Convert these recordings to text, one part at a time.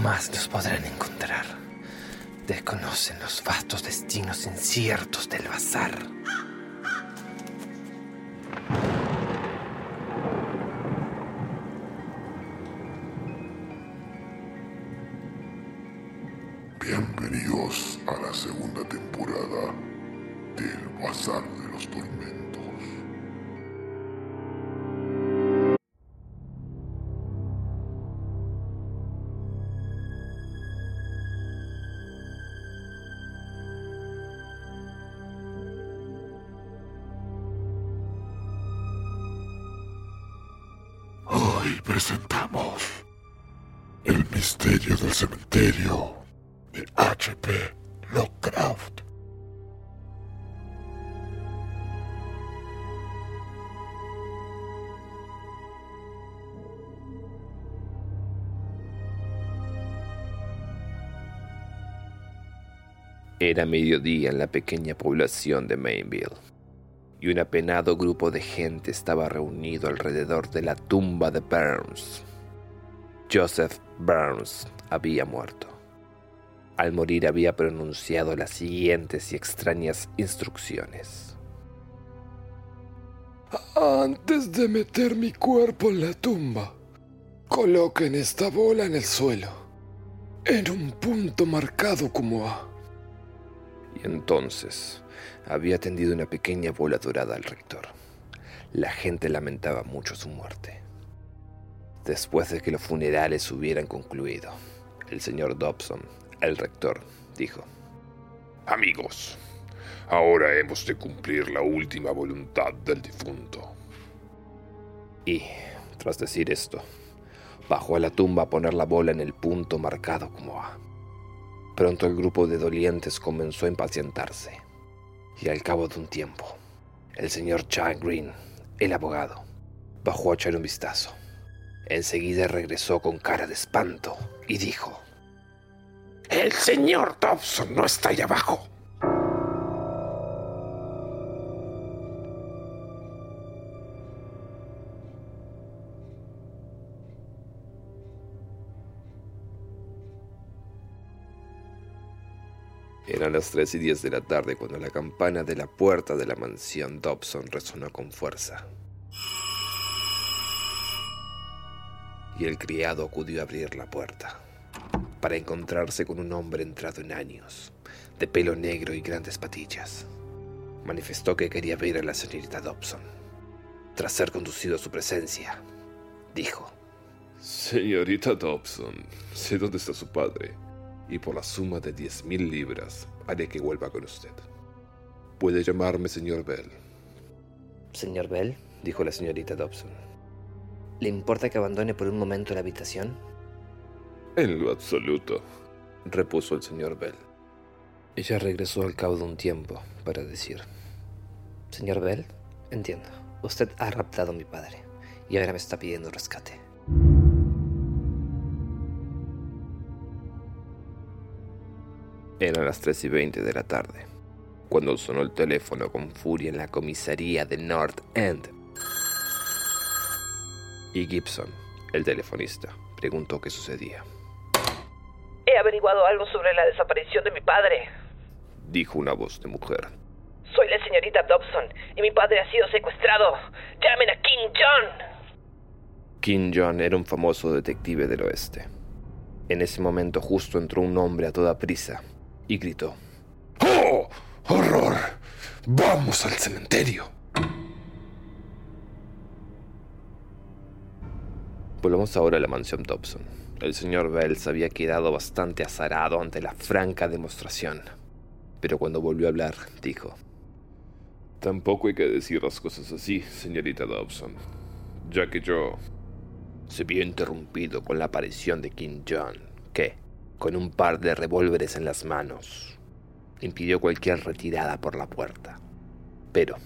Jamás nos podrán encontrar. Desconocen los vastos destinos inciertos del bazar. Presentamos El misterio del cementerio de H.P. Lovecraft. Era mediodía en la pequeña población de Mainville, y un apenado grupo de gente estaba reunido alrededor de la tumba de Burns. Joseph Burns había muerto. Al morir había pronunciado las siguientes y extrañas instrucciones. Antes de meter mi cuerpo en la tumba, coloquen esta bola en el suelo, en un punto marcado como A. Y entonces había tendido una pequeña bola dorada al rector. La gente lamentaba mucho su muerte. Después de que los funerales hubieran concluido, el señor Dobson, el rector, dijo, Amigos, ahora hemos de cumplir la última voluntad del difunto. Y, tras decir esto, bajó a la tumba a poner la bola en el punto marcado como A. Pronto el grupo de dolientes comenzó a impacientarse, y al cabo de un tiempo, el señor Chuck Green, el abogado, bajó a echar un vistazo. Enseguida regresó con cara de espanto y dijo, El señor Dobson no está ahí abajo. Eran las 3 y 10 de la tarde cuando la campana de la puerta de la mansión Dobson resonó con fuerza. Y el criado acudió a abrir la puerta, para encontrarse con un hombre entrado en años, de pelo negro y grandes patillas. Manifestó que quería ver a la señorita Dobson. Tras ser conducido a su presencia, dijo, Señorita Dobson, sé dónde está su padre y por la suma de diez mil libras haré que vuelva con usted. Puede llamarme señor Bell. Señor Bell, dijo la señorita Dobson, ¿le importa que abandone por un momento la habitación? En lo absoluto, repuso el señor Bell. Ella regresó al cabo de un tiempo para decir, Señor Bell, entiendo, usted ha raptado a mi padre y ahora me está pidiendo rescate. Eran las 3 y 20 de la tarde, cuando sonó el teléfono con furia en la comisaría de North End. Y Gibson, el telefonista, preguntó qué sucedía. He averiguado algo sobre la desaparición de mi padre. Dijo una voz de mujer. Soy la señorita Dobson y mi padre ha sido secuestrado. Llamen a King John. King John era un famoso detective del oeste. En ese momento justo entró un hombre a toda prisa y gritó. ¡Oh! ¡Horror! ¡Vamos al cementerio! Volvamos ahora a la mansión Dobson. El señor Bell se había quedado bastante azarado ante la franca demostración. Pero cuando volvió a hablar, dijo: Tampoco hay que decir las cosas así, señorita Dobson, ya que yo se vio interrumpido con la aparición de King John, que, con un par de revólveres en las manos, impidió cualquier retirada por la puerta. Pero,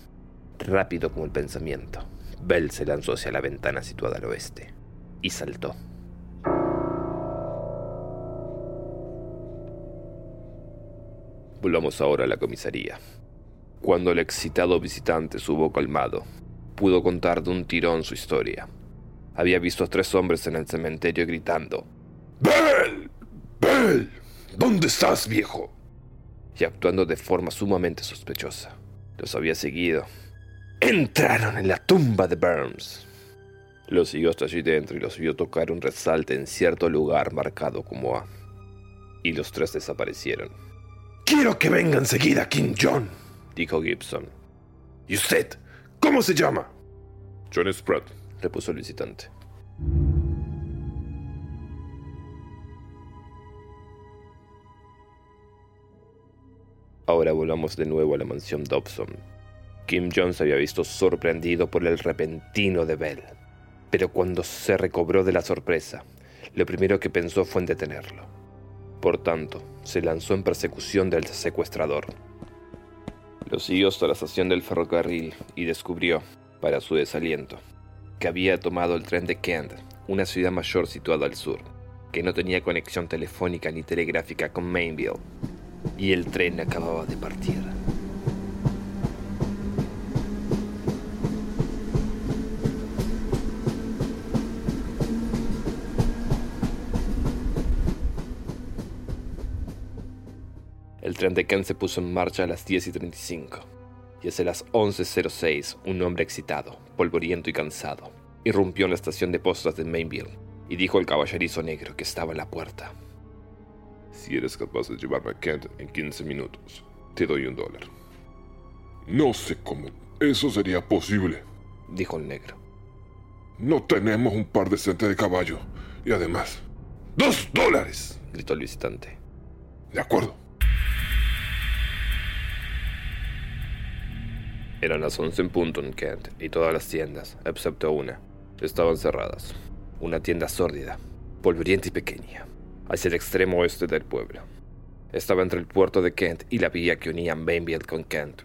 rápido como el pensamiento, Bell se lanzó hacia la ventana situada al oeste y saltó. Volvamos ahora a la comisaría. Cuando el excitado visitante se hubo calmado, pudo contar de un tirón su historia. Había visto a tres hombres en el cementerio gritando. ¿Dónde estás, viejo? y actuando de forma sumamente sospechosa. Los había seguido. Entraron en la tumba de Burns. Los siguió hasta allí dentro y los vio tocar un resalte en cierto lugar marcado como A. Y los tres desaparecieron. Quiero que venga enseguida, King John, dijo Gibson. ¿Y usted? ¿Cómo se llama? John Spratt, repuso el visitante. Ahora volvamos de nuevo a la mansión Dobson. Kim Jones había visto sorprendido por el repentino de Bell, pero cuando se recobró de la sorpresa, lo primero que pensó fue en detenerlo. Por tanto, se lanzó en persecución del secuestrador. Lo siguió hasta la estación del ferrocarril y descubrió, para su desaliento, que había tomado el tren de Kent, una ciudad mayor situada al sur, que no tenía conexión telefónica ni telegráfica con Mainville, y el tren acababa de partir. El tren de Kent se puso en marcha a las 10 y 35, y hacia las 11.06 un hombre excitado, polvoriento y cansado, irrumpió en la estación de postas de Mainville y dijo al caballerizo negro que estaba en la puerta. Si eres capaz de llevarme a Kent en 15 minutos, te doy un dólar. No sé cómo eso sería posible, dijo el negro. No tenemos un par decente de caballo. Y además, ¡dos dólares! gritó el visitante. De acuerdo. Eran las 11 en punto en Kent y todas las tiendas, excepto una, estaban cerradas. Una tienda sórdida, polvorienta y pequeña, hacia el extremo oeste del pueblo. Estaba entre el puerto de Kent y la vía que unía Mainville con Kent.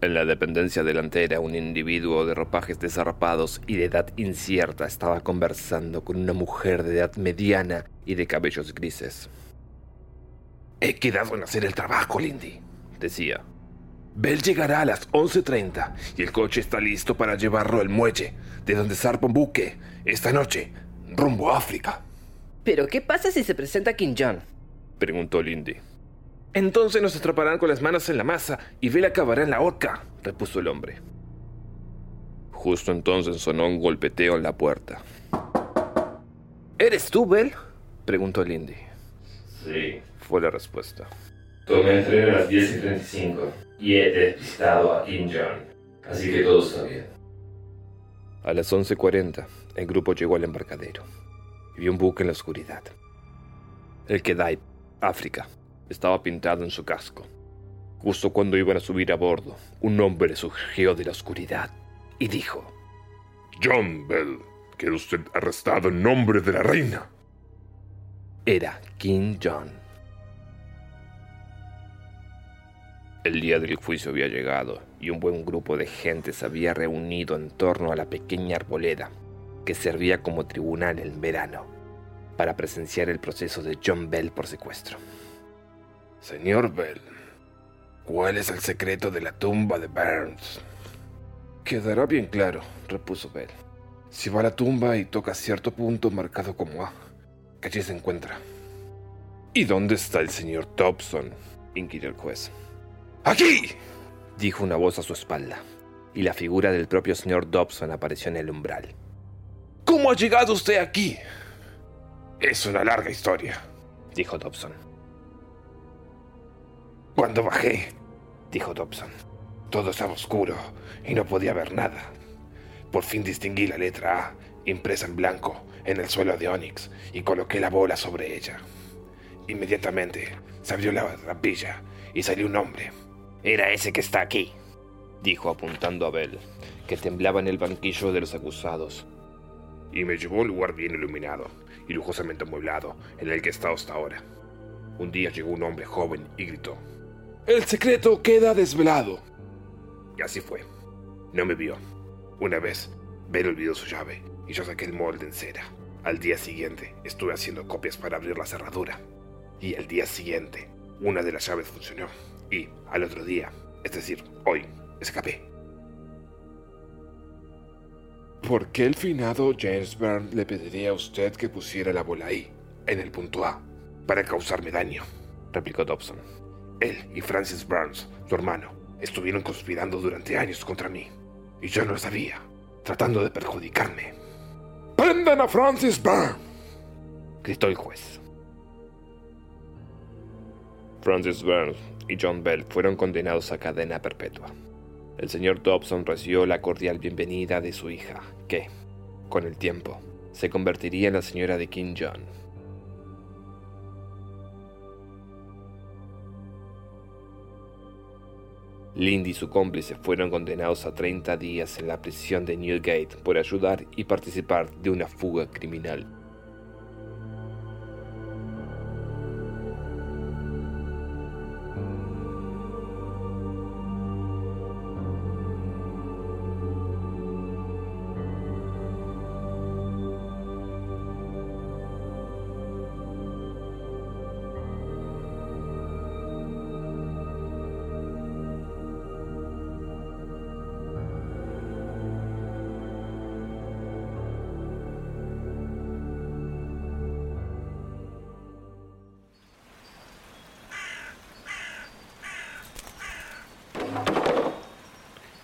En la dependencia delantera, un individuo de ropajes desarrapados y de edad incierta estaba conversando con una mujer de edad mediana y de cabellos grises. He quedado en hacer el trabajo, Lindy, decía. Bell llegará a las 11.30 y el coche está listo para llevarlo al muelle, de donde zarpa un buque, esta noche, rumbo a África. ¿Pero qué pasa si se presenta King John? preguntó Lindy. Entonces nos atraparán con las manos en la masa y Bell acabará en la horca, repuso el hombre. Justo entonces sonó un golpeteo en la puerta. ¿Eres tú, Bell? preguntó Lindy. Sí, Fue la respuesta. tomé el tren a las 10 y 35 y he despistado a King John, así que todo está bien. A las 11.40, el grupo llegó al embarcadero y vio un buque en la oscuridad. El Kedai, África, estaba pintado en su casco. Justo cuando iban a subir a bordo, un hombre surgió de la oscuridad y dijo: John Bell, queda usted arrestado en nombre de la reina. Era King John. El día del juicio había llegado y un buen grupo de gente se había reunido en torno a la pequeña arboleda que servía como tribunal en verano para presenciar el proceso de John Bell por secuestro. Señor Bell, ¿cuál es el secreto de la tumba de Burns? Quedará bien claro, repuso Bell. Si va a la tumba y toca cierto punto marcado como A, que allí se encuentra. ¿Y dónde está el señor Dobson? inquirió el juez. ¡Aquí! dijo una voz a su espalda, y la figura del propio señor Dobson apareció en el umbral. ¿Cómo ha llegado usted aquí? Es una larga historia, dijo Dobson. Cuando bajé, dijo Dobson, todo estaba oscuro y no podía ver nada. Por fin distinguí la letra A, impresa en blanco, en el suelo de Onyx, y coloqué la bola sobre ella. Inmediatamente se abrió la trampilla y salió un hombre. Era ese que está aquí, dijo apuntando a Bell, que temblaba en el banquillo de los acusados. Y me llevó a un lugar bien iluminado y lujosamente amueblado en el que he estado hasta ahora. Un día llegó un hombre joven y gritó. El secreto queda desvelado. Y así fue. No me vio. Una vez, Bell olvidó su llave y yo saqué el molde en cera. Al día siguiente, estuve haciendo copias para abrir la cerradura. Y al día siguiente, una de las llaves funcionó. Y al otro día, es decir, hoy, escapé. ¿Por qué el finado James Byrne le pediría a usted que pusiera la bola ahí, en el punto A? Para causarme daño, replicó Dobson. Él y Francis Burns, su hermano, estuvieron conspirando durante años contra mí. Y yo no lo sabía, tratando de perjudicarme. ¡Prendan a Francis Byrne! gritó el juez. Francis Burns y John Bell fueron condenados a cadena perpetua. El señor Dobson recibió la cordial bienvenida de su hija, que, con el tiempo, se convertiría en la señora de King John. Lindy y su cómplice fueron condenados a 30 días en la prisión de Newgate por ayudar y participar de una fuga criminal.